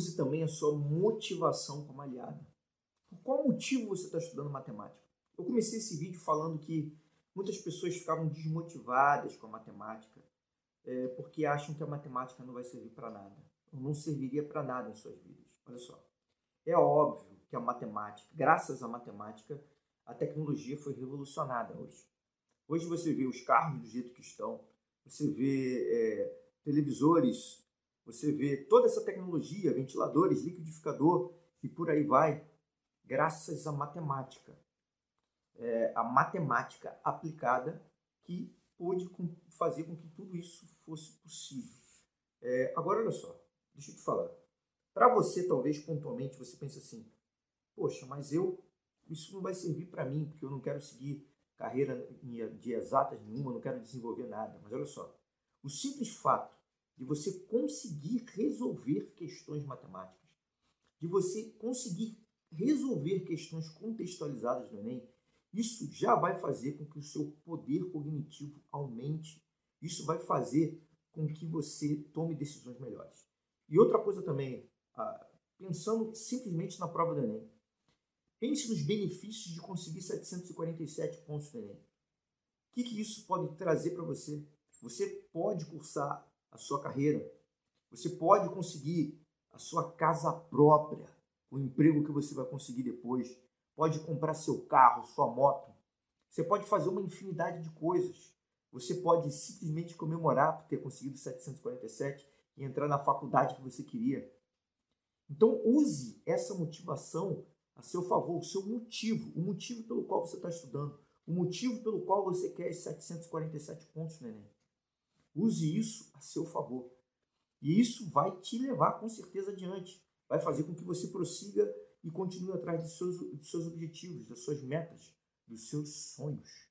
Use também a sua motivação como aliada. Por qual motivo você está estudando matemática? Eu comecei esse vídeo falando que muitas pessoas ficavam desmotivadas com a matemática é, porque acham que a matemática não vai servir para nada, ou não serviria para nada em suas vidas. Olha só, é óbvio que a matemática, graças à matemática, a tecnologia foi revolucionada hoje. Hoje você vê os carros do jeito que estão, você vê é, televisores, você vê toda essa tecnologia, ventiladores, liquidificador e por aí vai, graças à matemática. É, a matemática aplicada que pôde fazer com que tudo isso fosse possível. É, agora, olha só, deixa eu te falar. Para você, talvez pontualmente, você pense assim: poxa, mas eu, isso não vai servir para mim, porque eu não quero seguir carreira de exatas nenhuma, não quero desenvolver nada. Mas olha só, o simples fato de você conseguir resolver questões matemáticas, de você conseguir resolver questões contextualizadas no Enem, isso já vai fazer com que o seu poder cognitivo aumente. Isso vai fazer com que você tome decisões melhores. E outra coisa também, ah, pensando simplesmente na prova do Enem, pense nos benefícios de conseguir 747 pontos no Enem. O que, que isso pode trazer para você? Você pode cursar a sua carreira, você pode conseguir a sua casa própria, o emprego que você vai conseguir depois, pode comprar seu carro, sua moto, você pode fazer uma infinidade de coisas. Você pode simplesmente comemorar por ter conseguido 747 e entrar na faculdade que você queria. Então use essa motivação a seu favor, o seu motivo, o motivo pelo qual você está estudando, o motivo pelo qual você quer esses 747 pontos no Enem. Use isso a seu favor. E isso vai te levar com certeza adiante. Vai fazer com que você prossiga e continue atrás dos seus, dos seus objetivos, das suas metas, dos seus sonhos.